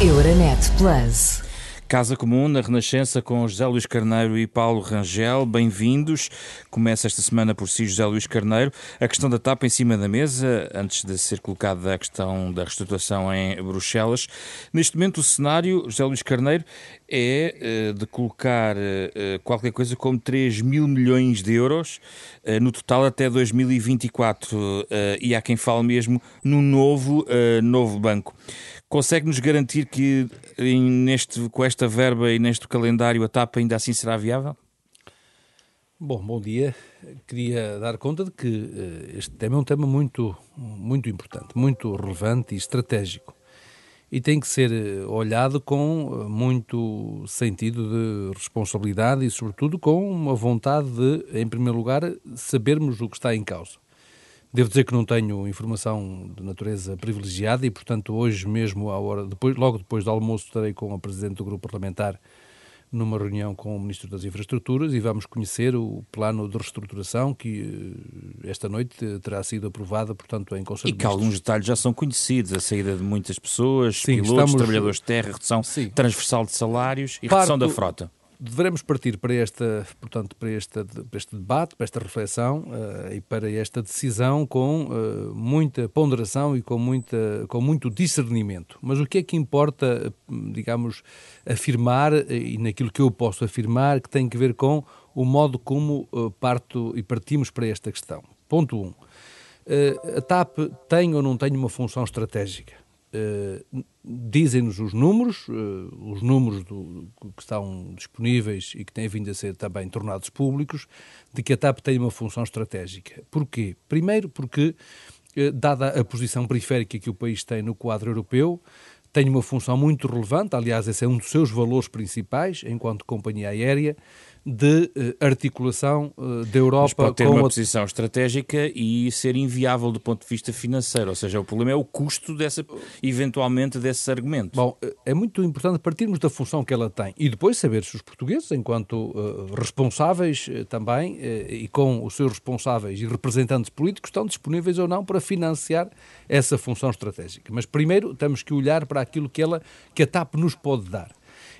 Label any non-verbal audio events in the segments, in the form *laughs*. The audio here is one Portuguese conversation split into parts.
Euronet Plus. Casa Comum na Renascença com José Luís Carneiro e Paulo Rangel. Bem-vindos. Começa esta semana por si, José Luís Carneiro. A questão da tapa em cima da mesa, antes de ser colocada a questão da reestruturação em Bruxelas. Neste momento, o cenário, José Luís Carneiro, é eh, de colocar eh, qualquer coisa como 3 mil milhões de euros eh, no total até 2024. E há quem fale mesmo no novo, novo banco. Consegue-nos garantir que neste, com esta verba e neste calendário a TAP ainda assim será viável? Bom, bom dia. Queria dar conta de que este tema é um tema muito, muito importante, muito relevante e estratégico. E tem que ser olhado com muito sentido de responsabilidade e, sobretudo, com uma vontade de, em primeiro lugar, sabermos o que está em causa. Devo dizer que não tenho informação de natureza privilegiada e, portanto, hoje mesmo, à hora, depois, logo depois do almoço, estarei com a Presidente do Grupo Parlamentar numa reunião com o Ministro das Infraestruturas e vamos conhecer o plano de reestruturação que eh, esta noite terá sido aprovado, portanto, em Conselho E que alguns detalhes já são conhecidos, a saída de muitas pessoas, Sim, pilotos, estamos... trabalhadores de terra, redução Sim. transversal de salários e Parto... redução da frota devemos partir para esta, portanto, para, esta, para este debate, para esta reflexão uh, e para esta decisão com uh, muita ponderação e com, muita, com muito discernimento. Mas o que é que importa, digamos, afirmar, e naquilo que eu posso afirmar, que tem que ver com o modo como uh, parto e partimos para esta questão. Ponto 1. Um. a TAP tem ou não tem uma função estratégica? Uh, dizem-nos os números, uh, os números do, que estão disponíveis e que têm vindo a ser também tornados públicos, de que a TAP tem uma função estratégica. Porquê? Primeiro porque, uh, dada a posição periférica que o país tem no quadro europeu, tem uma função muito relevante, aliás, esse é um dos seus valores principais enquanto companhia aérea, de uh, articulação uh, da Europa Mas pode ter uma a... posição estratégica e ser inviável do ponto de vista financeiro, ou seja, o problema é o custo dessa, eventualmente desse argumento. Bom, é muito importante partirmos da função que ela tem e depois saber se os portugueses, enquanto uh, responsáveis também e com os seus responsáveis e representantes políticos, estão disponíveis ou não para financiar essa função estratégica. Mas primeiro temos que olhar para aquilo que ela que a TAP nos pode dar.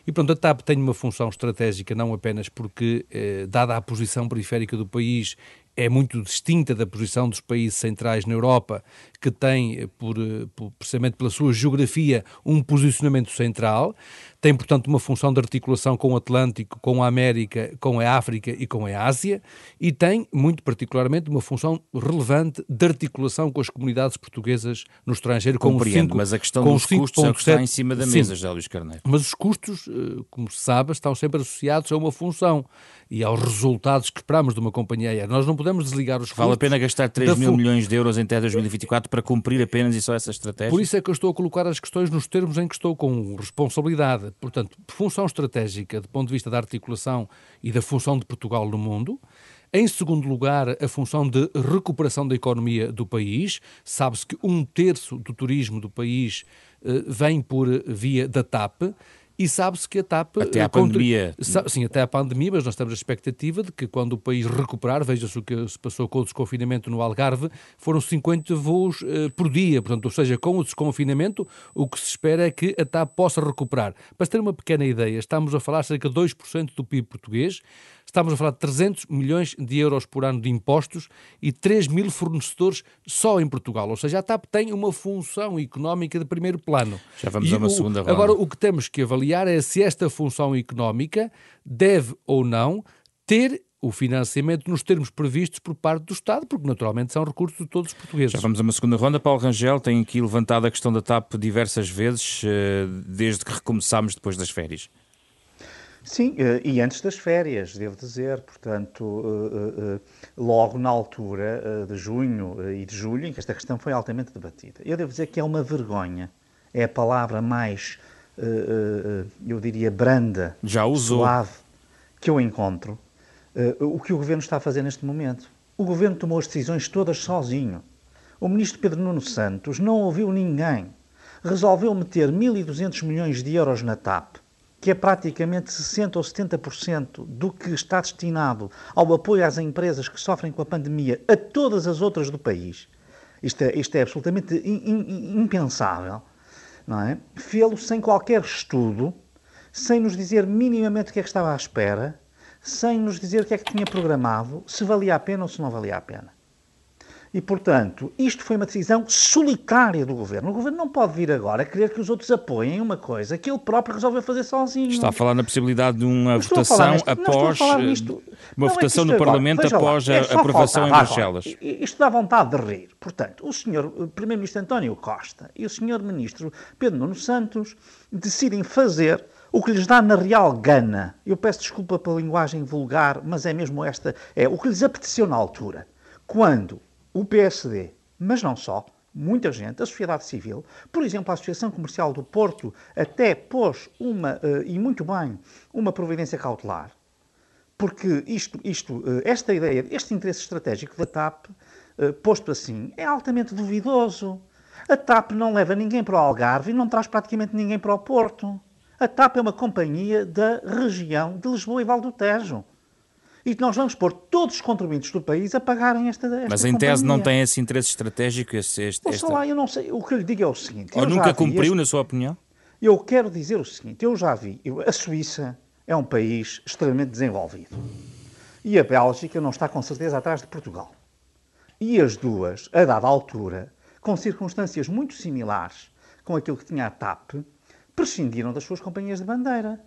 E pronto, a TAP tem uma função estratégica não apenas porque, eh, dada a posição periférica do país, é muito distinta da posição dos países centrais na Europa, que tem, eh, por, eh, por, precisamente pela sua geografia, um posicionamento central. Tem, portanto, uma função de articulação com o Atlântico, com a América, com a África e com a Ásia. E tem, muito particularmente, uma função relevante de articulação com as comunidades portuguesas no estrangeiro. Compreendo, com cinco, mas a questão dos custos é o que está em cima da mesa, José Luís Carneiro. Mas os custos, eh, como se sabe, estão sempre associados a uma função e aos resultados que esperamos de uma companhia aérea. Nós não podemos desligar os Vale a pena gastar 3 mil milhões de euros até 2024 para cumprir apenas e só essa estratégia? Por isso é que eu estou a colocar as questões nos termos em que estou com responsabilidade. Portanto, função estratégica do ponto de vista da articulação e da função de Portugal no mundo. Em segundo lugar, a função de recuperação da economia do país. Sabe-se que um terço do turismo do país eh, vem por via da TAP e sabe-se que a TAP... Até à contra... pandemia. Sim, até à pandemia, mas nós temos a expectativa de que quando o país recuperar, veja-se o que se passou com o desconfinamento no Algarve, foram 50 voos uh, por dia, portanto, ou seja, com o desconfinamento, o que se espera é que a TAP possa recuperar. Para se ter uma pequena ideia, estamos a falar cerca de 2% do PIB português, Estamos a falar de 300 milhões de euros por ano de impostos e 3 mil fornecedores só em Portugal. Ou seja, a TAP tem uma função económica de primeiro plano. Já vamos e a uma o, segunda ronda. Agora, o que temos que avaliar é se esta função económica deve ou não ter o financiamento nos termos previstos por parte do Estado, porque naturalmente são recursos de todos os portugueses. Já vamos a uma segunda ronda. Paulo Rangel tem aqui levantado a questão da TAP diversas vezes, eh, desde que recomeçámos depois das férias. Sim, eh, e antes das férias, devo dizer, portanto, eh, eh, logo na altura de junho e de julho, em que esta questão foi altamente debatida. Eu devo dizer que é uma vergonha, é a palavra mais, eu diria, branda, Já usou. suave, que eu encontro, o que o Governo está a fazer neste momento. O Governo tomou as decisões todas sozinho. O Ministro Pedro Nuno Santos não ouviu ninguém. Resolveu meter 1.200 milhões de euros na TAP que é praticamente 60% ou 70% do que está destinado ao apoio às empresas que sofrem com a pandemia a todas as outras do país. Isto é, isto é absolutamente in, in, impensável. não é? Fê-lo sem qualquer estudo, sem nos dizer minimamente o que é que estava à espera, sem nos dizer o que é que tinha programado, se valia a pena ou se não valia a pena. E, portanto, isto foi uma decisão solitária do governo. O governo não pode vir agora querer que os outros apoiem uma coisa que ele próprio resolveu fazer sozinho. Está a falar na possibilidade de uma votação neste, após. Nisto, uma votação é no Parlamento após lá, é a aprovação em Bruxelas. Isto dá vontade de rir. Portanto, o senhor Primeiro-Ministro António Costa e o senhor Ministro Pedro Nuno Santos decidem fazer o que lhes dá na real gana. Eu peço desculpa pela linguagem vulgar, mas é mesmo esta. É o que lhes apeteceu na altura. Quando o PSD, mas não só, muita gente, a sociedade civil, por exemplo, a Associação Comercial do Porto, até pôs uma, eh, e muito bem, uma providência cautelar, porque isto, isto, eh, esta ideia, este interesse estratégico da TAP, eh, posto assim, é altamente duvidoso. A TAP não leva ninguém para o Algarve e não traz praticamente ninguém para o Porto. A TAP é uma companhia da região de Lisboa e Val do Tejo e nós vamos pôr todos os contribuintes do país a pagarem esta, esta Mas em companhia. tese não tem esse interesse estratégico? Esse, este, esta... lá, eu não sei. O que eu lhe digo é o seguinte... Ou nunca cumpriu, este... na sua opinião? Eu quero dizer o seguinte, eu já vi, eu, a Suíça é um país extremamente desenvolvido. E a Bélgica não está com certeza atrás de Portugal. E as duas, a dada altura, com circunstâncias muito similares com aquilo que tinha a TAP, prescindiram das suas companhias de bandeira.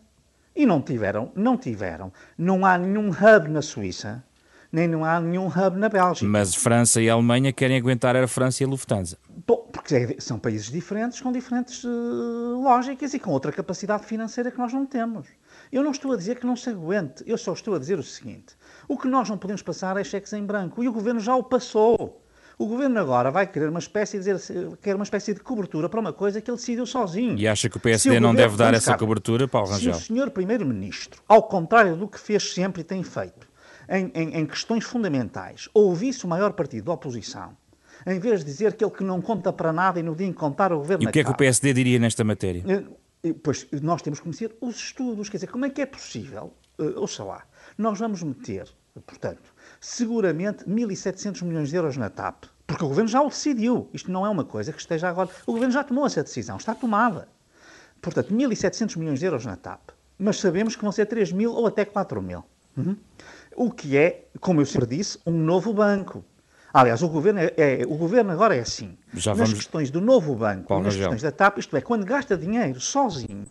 E não tiveram, não tiveram. Não há nenhum hub na Suíça, nem não há nenhum hub na Bélgica. Mas França e Alemanha querem aguentar a França e a Lufthansa. Bom, porque é, são países diferentes, com diferentes uh, lógicas e com outra capacidade financeira que nós não temos. Eu não estou a dizer que não se aguente, eu só estou a dizer o seguinte: o que nós não podemos passar é cheques em branco e o governo já o passou. O governo agora vai querer uma espécie de dizer, quer uma espécie de cobertura para uma coisa que ele decidiu sozinho. E acha que o PSD o não deve dar essa cobertura, Paulo Rangel? Se o senhor primeiro-ministro, ao contrário do que fez sempre e tem feito, em, em, em questões fundamentais, ouvisse o maior partido da oposição, em vez de dizer que ele que não conta para nada e no dia em contar o governo E o que é que o PSD diria nesta matéria? Eh, pois nós temos que conhecer os estudos, quer dizer, como é que é possível, uh, ouça lá, nós vamos meter, portanto, seguramente 1.700 milhões de euros na TAP. Porque o governo já o decidiu. Isto não é uma coisa que esteja agora. O governo já tomou essa decisão, está tomada. Portanto, 1.700 milhões de euros na TAP. Mas sabemos que vão ser 3 mil ou até 4 mil. Uhum. O que é, como eu sempre disse, um novo banco. Aliás, o governo, é, é o governo agora é assim. Já Nas questões do novo banco, Paulo nas questões da TAP, isto é, quando gasta dinheiro sozinho,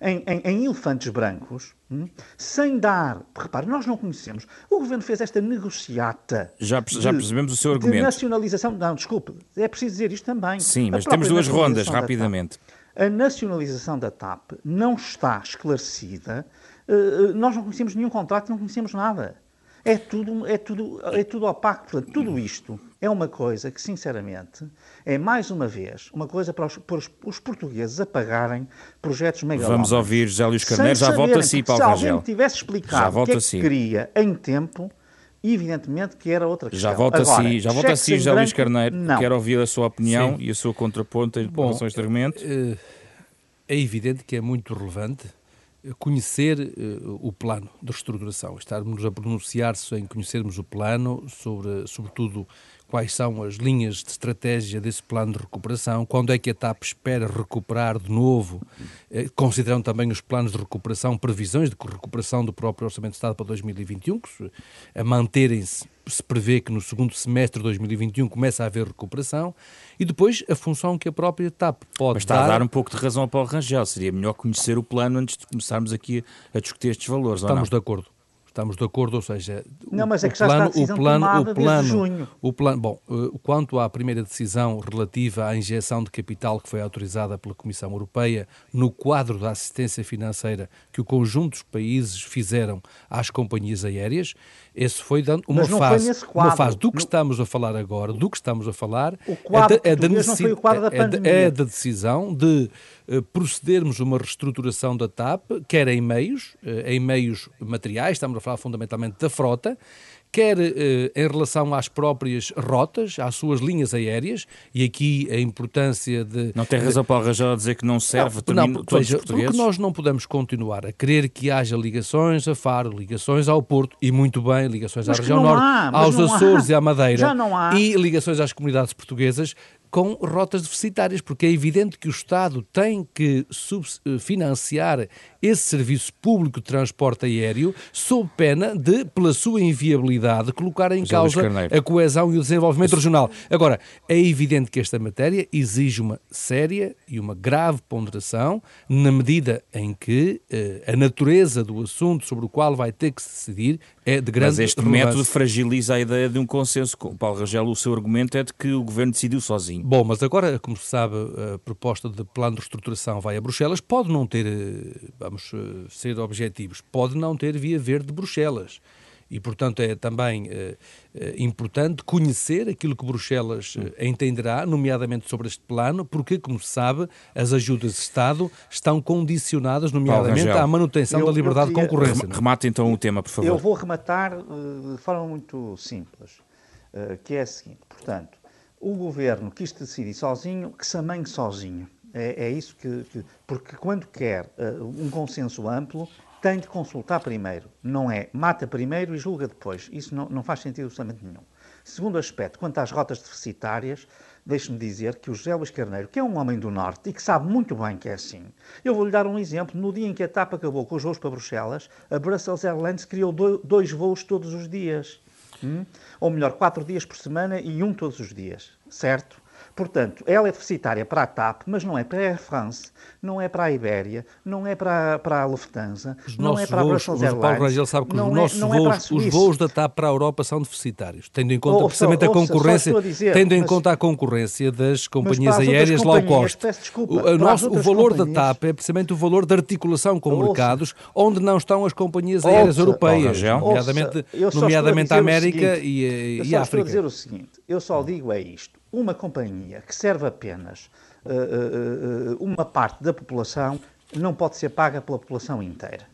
em, em, em elefantes brancos, hum, sem dar. Repare, nós não conhecemos. O governo fez esta negociata. Já, já percebemos o seu argumento. De nacionalização. Não, desculpe, é preciso dizer isto também. Sim, mas temos duas rondas, rapidamente. A nacionalização da TAP não está esclarecida. Uh, nós não conhecemos nenhum contrato, não conhecemos nada. É tudo, é tudo, é tudo opaco. Portanto, tudo isto é uma coisa que, sinceramente, é mais uma vez uma coisa para os, para os, os portugueses a pagarem projetos megalómanos. Vamos ouvir José Luís Carneiro, já volta a si, Paulo Rangel. Se alguém tivesse explicado o que é que queria em tempo, evidentemente que era outra questão. Já volta Agora, a si, já volta a si, José Luís Carneiro. Não. Quero ouvir a sua opinião Sim. e a sua contraponto em relação a este argumento. Eh, é evidente que é muito relevante conhecer uh, o plano de reestruturação, estarmos a pronunciar-se em conhecermos o plano, sobre, sobretudo quais são as linhas de estratégia desse plano de recuperação, quando é que a TAP espera recuperar de novo, eh, considerando também os planos de recuperação, previsões de recuperação do próprio Orçamento de Estado para 2021, que a manterem-se, se prevê que no segundo semestre de 2021 começa a haver recuperação, e depois a função que a própria TAP pode Mas está dar... a dar. um pouco de razão ao Paulo Rangel, seria melhor conhecer o plano antes de começarmos aqui a discutir estes valores, Estamos de acordo. Estamos de acordo, ou seja, não, mas é que já plano, está a o plano, o plano, junho. O plano, bom, uh, quanto à primeira decisão relativa à injeção de capital que foi autorizada pela Comissão Europeia no quadro da assistência financeira que o conjunto dos países fizeram às companhias aéreas, esse foi dando uma fase, uma fase do que estamos a falar agora, do que estamos a falar, o quadro é da, é da, da. É, é da decisão de procedermos uma reestruturação da TAP, quer em meios, uh, em meios materiais, estamos a falar fundamentalmente da frota, quer eh, em relação às próprias rotas, às suas linhas aéreas, e aqui a importância de... Não tem razão para Rajão a dizer que não serve não, não, todos veja, os portugueses? Porque nós não podemos continuar a querer que haja ligações a Faro, ligações ao Porto, e muito bem, ligações mas à região norte, há, aos Açores há. e à Madeira, e ligações às comunidades portuguesas, com rotas deficitárias, porque é evidente que o Estado tem que financiar esse serviço público de transporte aéreo sob pena de, pela sua inviabilidade, colocar em causa a coesão e o desenvolvimento regional. Agora, é evidente que esta matéria exige uma séria e uma grave ponderação, na medida em que eh, a natureza do assunto sobre o qual vai ter que se decidir é de grande Mas este relevância. método fragiliza a ideia de um consenso. Paulo Rangel, o seu argumento é de que o governo decidiu sozinho. Bom, mas agora, como se sabe, a proposta de plano de reestruturação vai a Bruxelas, pode não ter, eh, vamos eh, ser objetivos, pode não ter via verde de Bruxelas. E, portanto, é também eh, importante conhecer aquilo que Bruxelas entenderá, nomeadamente sobre este plano, porque, como se sabe, as ajudas de Estado estão condicionadas, nomeadamente, à manutenção eu, da liberdade queria... de concorrência. Remate então o tema, por favor. Eu vou rematar de forma muito simples, que é a seguinte. Portanto, o governo quis decidir sozinho, que se amanhe sozinho. É, é isso que, que, Porque quando quer uh, um consenso amplo, tem de consultar primeiro. Não é mata primeiro e julga depois. Isso não, não faz sentido absolutamente nenhum. Segundo aspecto, quanto às rotas deficitárias, deixe-me dizer que o José Luís Carneiro, que é um homem do Norte e que sabe muito bem que é assim, eu vou-lhe dar um exemplo. No dia em que a TAP acabou com os voos para Bruxelas, a Brussels Airlines criou dois voos todos os dias. Hum? Ou melhor, quatro dias por semana e um todos os dias, certo? Portanto, ela é deficitária para a TAP, mas não é para a Air France, não é para a Ibéria, não é para, para a Lufthansa, os não é para voos, a Brussels Airlines. Paulo Rangel sabe que os é- nossos é, voos, é os voos da TAP para a Europa são deficitários, tendo em conta precisamente a concorrência, dizer, tendo em mas, conta a concorrência das companhias aéreas low cost. Desculpa, o, nosso, o valor da TAP é precisamente o valor da articulação com ouça, mercados onde não estão as companhias aéreas ouça, europeias, nomeadamente, nomeadamente a América seguinte, e, e a África. Eu só estou a dizer o seguinte, eu só digo é isto uma companhia que serve apenas uh, uh, uma parte da população não pode ser paga pela população inteira.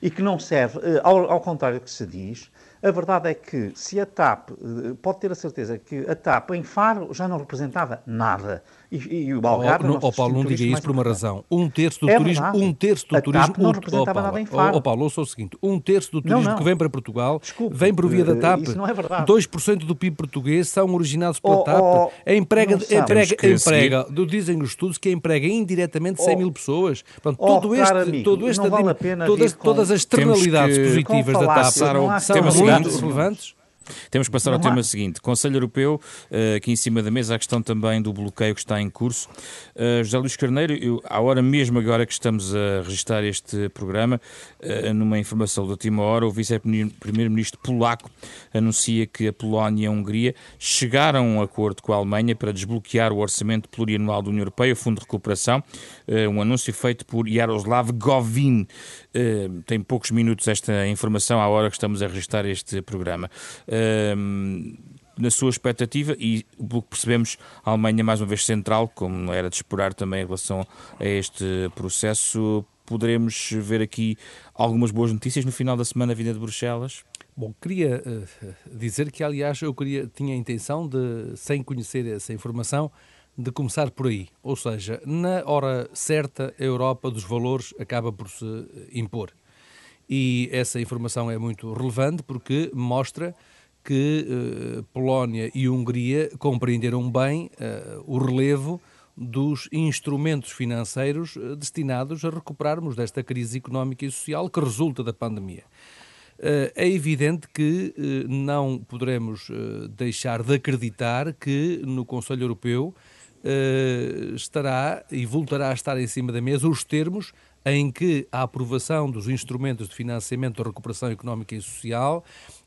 E que não serve, ao, ao contrário do que se diz, a verdade é que se a TAP, pode ter a certeza que a TAP em Faro já não representava nada. E, e o Algarve... Oh, oh, Paulo, não diga isso por uma razão. Um terço do é turismo... Um terço do a turismo... TAP não representava oh, nada em Faro. Oh, Paulo, ouça o seguinte. Um terço do turismo não, não. que vem para Portugal Desculpe, vem por via da TAP. Isso não é verdade. 2% do PIB português são originados pela oh, TAP. Oh, emprega, emprega, emprega, dizem os estudos que emprega indiretamente 100 mil pessoas. Portanto, oh, todo este, amigo, todo este, vale todas, todas as externalidades positivas da TAP são muito relevantes. Temos que passar ao tema seguinte. Conselho Europeu, uh, aqui em cima da mesa, a questão também do bloqueio que está em curso. Uh, José Luís Carneiro, eu, à hora mesmo agora que estamos a registrar este programa, uh, numa informação da última hora, o vice-primeiro-ministro polaco anuncia que a Polónia e a Hungria chegaram a um acordo com a Alemanha para desbloquear o orçamento plurianual da União Europeia, o Fundo de Recuperação, um anúncio feito por Jaroslav Govin. Tem poucos minutos esta informação à hora que estamos a registrar este programa na sua expectativa e, pelo que percebemos, a Alemanha mais uma vez central, como era de esperar também em relação a este processo. Poderemos ver aqui algumas boas notícias no final da semana vinda de Bruxelas? Bom, queria uh, dizer que, aliás, eu queria, tinha a intenção de, sem conhecer essa informação, de começar por aí. Ou seja, na hora certa, a Europa dos valores acaba por se impor. E essa informação é muito relevante porque mostra que uh, Polónia e Hungria compreenderam bem uh, o relevo dos instrumentos financeiros destinados a recuperarmos desta crise económica e social que resulta da pandemia. É evidente que não poderemos deixar de acreditar que no Conselho Europeu estará e voltará a estar em cima da mesa os termos em que a aprovação dos instrumentos de financiamento da recuperação económica e social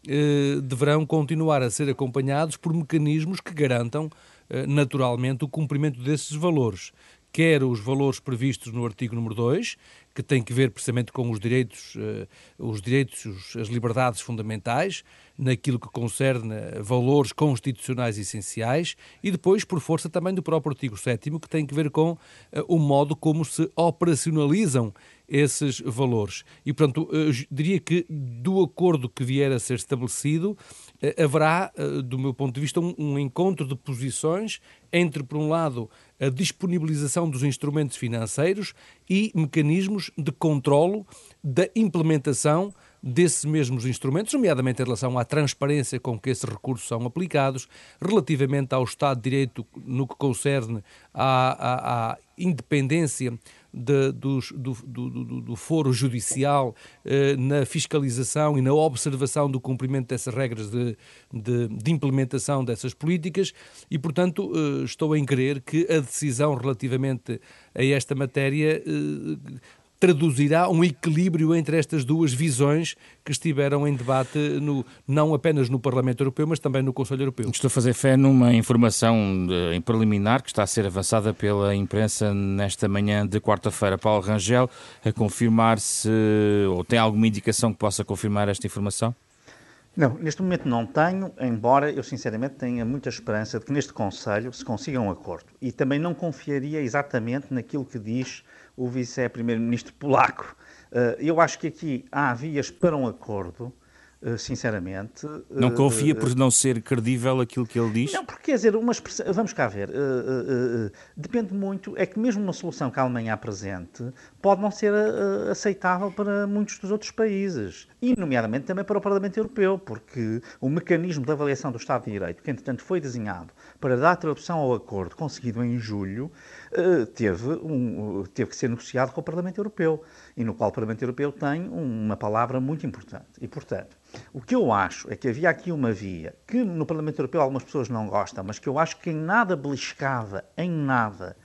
eh, deverão continuar a ser acompanhados por mecanismos que garantam eh, naturalmente o cumprimento desses valores, quer os valores previstos no artigo número 2, que tem que ver precisamente com os direitos, eh, os direitos, as liberdades fundamentais, naquilo que concerne valores constitucionais essenciais, e depois, por força também do próprio artigo 7 que tem que ver com eh, o modo como se operacionalizam esses valores. E, portanto, eu diria que do acordo que vier a ser estabelecido, eh, haverá, eh, do meu ponto de vista, um, encontro de posições entre, por um lado, a disponibilização dos instrumentos financeiros e mecanismos de controlo da implementação desses mesmos instrumentos, nomeadamente em relação à transparência com que esses recursos são aplicados, relativamente ao Estado de Direito no que concerne à, à, à independência de, do, do, do, do, foro judicial eh, na fiscalização e na observação do cumprimento dessas regras de, de, de implementação dessas políticas. E, portanto, eh, estou em crer que a decisão relativamente a esta matéria eh, traduzirá um equilíbrio entre estas duas visões que estiveram em debate no, não apenas no Parlamento Europeu, mas também no Conselho Europeu. Estou a fazer fé numa informação de, em preliminar que está a ser avançada pela imprensa nesta manhã de quarta-feira. Paulo Rangel, a confirmar se, ou tem alguma indicação que possa confirmar esta informação? Não, neste momento não tenho, embora eu sinceramente tenha muita esperança de que neste Conselho se consiga um acordo. E também não confiaria exatamente naquilo que diz o vice-primeiro-ministro polaco. Eh, eu acho que aqui há vias para um acordo, sinceramente. Não confia por não ser credível aquilo que ele diz? Não, porque quer dizer, uma expressão, vamos cá ver, depende muito, é que mesmo uma solução que a Alemanha apresente pode não ser aceitável para muitos dos outros países, e nomeadamente também para o Parlamento Europeu, porque o mecanismo de avaliação do Estado de Direito, que entretanto foi desenhado para dar tradução ao acordo conseguido em julho, teve, um, teve que ser negociado com o Parlamento Europeu, e no qual o Parlamento Europeu tem uma palavra muito importante. E, portanto, o que eu acho é que havia aqui uma via que no Parlamento Europeu algumas pessoas não gostam, mas que eu acho que em nada beliscava, em nada,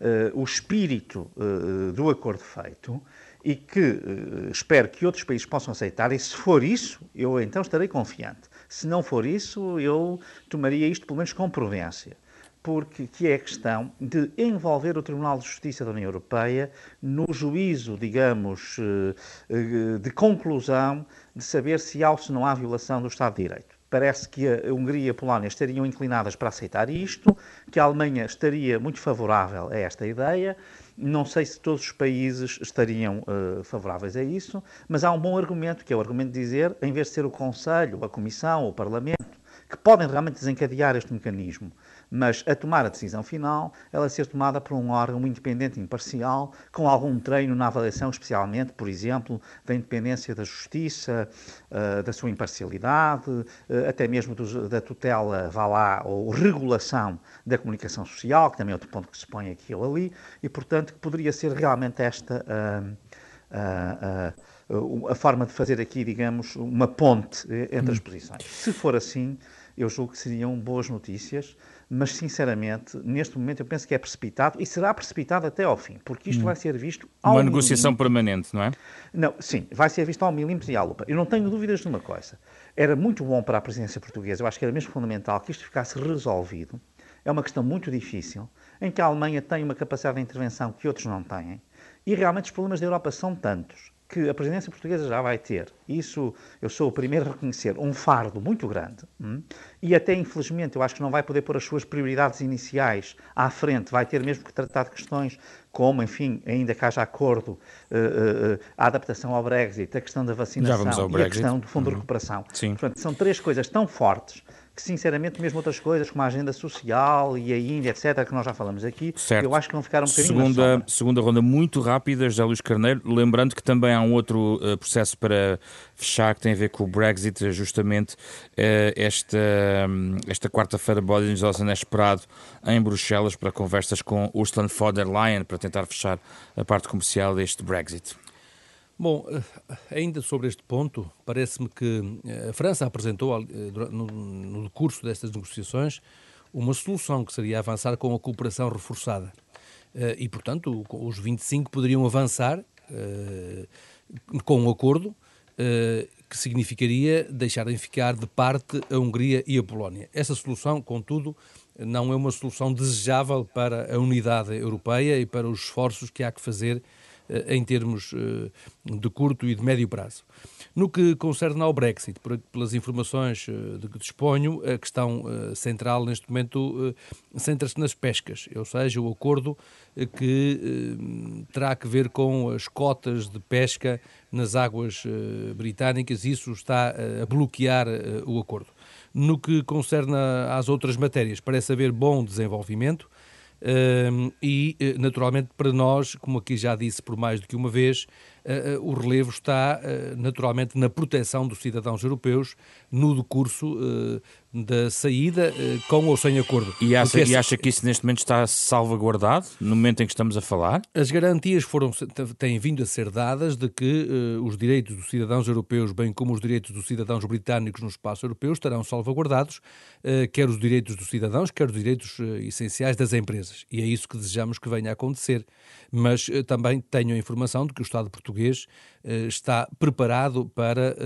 uh, o espírito uh, do acordo feito e que uh, espero que outros países possam aceitar. E se for isso, eu então estarei confiante. Se não for isso, eu tomaria isto pelo menos com prudência porque que é a questão de envolver o Tribunal de Justiça da União Europeia no juízo, digamos, eh, eh, de conclusão de saber se há ou se não há violação do Estado de Direito. Parece que a Hungria e a Polónia estariam inclinadas para aceitar isto, que a Alemanha estaria muito favorável a esta ideia. Não sei se todos os países estariam uh, favoráveis a isso, mas há um bom argumento, que é o argumento de dizer, em vez de ser o Conselho, a Comissão, o Parlamento, que podem realmente desencadear este mecanismo, mas a tomar a decisão final, ela ser tomada por um órgão independente e imparcial, com algum treino na avaliação, especialmente, por exemplo, da independência da justiça, uh, da sua imparcialidade, uh, até mesmo da tutela, vá lá, ou regulação da comunicação social, que também é outro ponto que se põe aqui ou ali, e, portanto, que poderia ser realmente esta. Uh, a forma de fazer aqui, digamos, uma ponte eh, entre as hum. posições. Se for assim, eu julgo que seriam boas notícias mas sinceramente, neste momento eu penso que é precipitado e será precipitado até ao fim, porque isto hum. vai ser visto ao Uma negociação permanente, não é? Não, sim, vai ser visto ao milímetro e à lupa. Eu não tenho dúvidas de uma coisa. Era muito bom para a presidência portuguesa, eu acho que era mesmo fundamental que isto ficasse resolvido. É uma questão muito difícil, em que a Alemanha tem uma capacidade de intervenção que outros não têm, e realmente os problemas da Europa são tantos que a presidência portuguesa já vai ter, isso eu sou o primeiro a reconhecer, um fardo muito grande, hum? e até infelizmente eu acho que não vai poder pôr as suas prioridades iniciais à frente, vai ter mesmo que tratar de questões como, enfim, ainda que haja acordo, uh, uh, a adaptação ao Brexit, a questão da vacinação e a questão do Fundo uhum. de Recuperação. Sim. Portanto, são três coisas tão fortes que, sinceramente, mesmo outras coisas, como a agenda social e a Índia, etc., que nós já falamos aqui, certo. eu acho que vão ficar um bocadinho segunda, segunda ronda muito rápida, José Luís Carneiro, lembrando que também há um outro uh, processo para fechar que tem a ver com o Brexit, justamente uh, esta, um, esta quarta-feira Boris Johnson é esperado em Bruxelas para conversas com Ursula von der Leyen para tentar fechar a parte comercial deste Brexit. Bom, eh, ainda sobre este ponto, parece-me que eh, a França apresentou, eh, no curso destas negociações, uma solução que seria avançar com a cooperação reforçada. E, portanto, os 25 poderiam avançar com um acordo que significaria deixarem ficar de parte a Hungria e a Polónia. Essa solução, contudo, não é uma solução desejável para a unidade europeia e para os esforços que há que fazer em termos eh, de curto e de médio prazo. No que concerne ao Brexit, pelas informações eh, de que disponho, a questão central neste momento centra-se nas pescas, ou seja, o acordo que terá que ver com as cotas de pesca nas águas britânicas, isso está a bloquear o acordo. No que concerne às outras matérias, parece haver bom desenvolvimento e, eh, naturalmente, para nós, como aqui já disse por mais do que uma vez, o relevo está naturalmente na proteção dos cidadãos europeus no decurso da saída com ou sem acordo. E acha, e acha que isso neste momento está salvaguardado, no momento em que estamos a falar? As garantias foram, têm vindo a ser dadas de que uh, os direitos dos cidadãos europeus, bem como os direitos dos cidadãos britânicos no espaço europeu, estarão salvaguardados, uh, quer os direitos dos cidadãos, quer os direitos uh, essenciais das empresas. E é isso que desejamos que venha a acontecer. Mas também tenho a informação de que o Estado português está preparado para,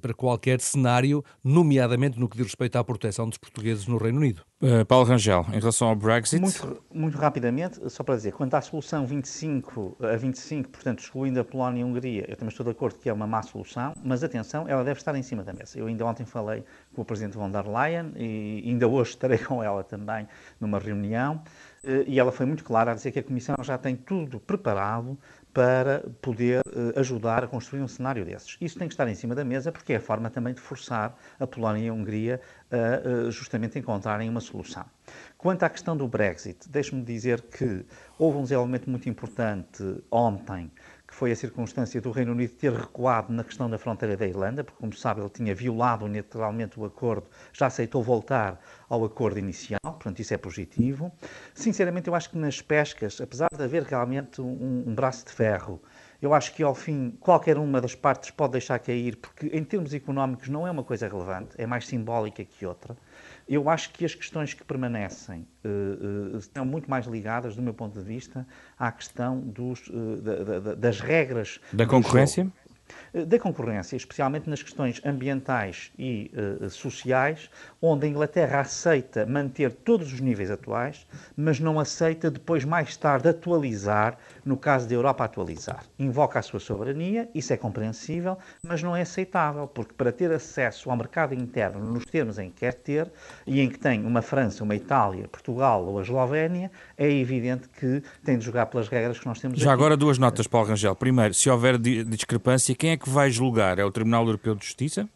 para qualquer cenário, nomeadamente no que diz respeito à proteção dos portugueses no Reino Unido. Uh, Paulo Rangel, em relação ao Brexit. Muito, muito rapidamente, só para dizer, quanto à solução 25 a 25, portanto, excluindo a Polónia e a Hungria, eu também estou de acordo que é uma má solução, mas atenção, ela deve estar em cima da mesa. Eu ainda ontem falei com o Presidente von der Leyen e ainda hoje estarei *laughs* com ela também numa reunião, eh, e ela foi muito clara a dizer que a Comissão já tem tudo preparado para poder uh, ajudar a construir um cenário desses. Isso tem que estar em cima da mesa porque é a forma também de forçar a Polónia e a Hungria a uh, justamente encontrarem uma solução. Quanto à questão do Brexit, deixe-me dizer que houve um desenvolvimento muito importante ontem foi a circunstância do Reino Unido ter recuado na questão da fronteira da Irlanda, porque, como sabe, ele tinha violado unilateralmente o acordo, já aceitou voltar ao acordo inicial, portanto, isso é positivo. Sinceramente, eu acho que nas pescas, apesar de haver realmente um, um braço de ferro, eu acho que ao fim qualquer uma das partes pode deixar cair, porque em termos económicos não é uma coisa relevante, é mais simbólica que outra. Eu acho que as questões que permanecem uh, uh, estão muito mais ligadas, do meu ponto de vista, à questão dos, uh, da, da, das regras. Da concorrência? Jogo. Eh, da concorrência, especialmente nas questões ambientais e uh, sociais, onde a Inglaterra aceita manter todos os níveis atuais, mas não aceita depois, mais tarde, atualizar, no caso da Europa, atualizar. Invoca a sua soberania, isso é compreensível, mas não é aceitável, porque para ter acesso ao mercado interno nos termos em que quer ter, e em que tem uma França, uma Itália, Portugal ou a Eslovénia, é evidente que tem de jogar pelas regras que nós temos Já aqui. agora duas notas, Paulo Rangel. Primeiro, se houver discrepância, quem é que vai julgar? É o Tribunal Europeu de Justiça?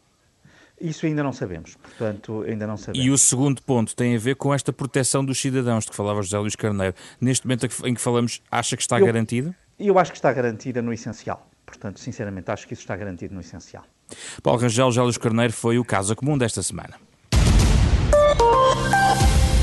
Isso ainda não sabemos, portanto, ainda não sabemos. E o segundo ponto tem a ver com esta proteção dos cidadãos de que falava José Luís Carneiro. Neste momento em que falamos, acha que está eu, garantido? Eu acho que está garantida no essencial. Portanto, sinceramente, acho que isso está garantido no essencial. Paulo Rangel, José Luís Carneiro foi o caso comum desta semana.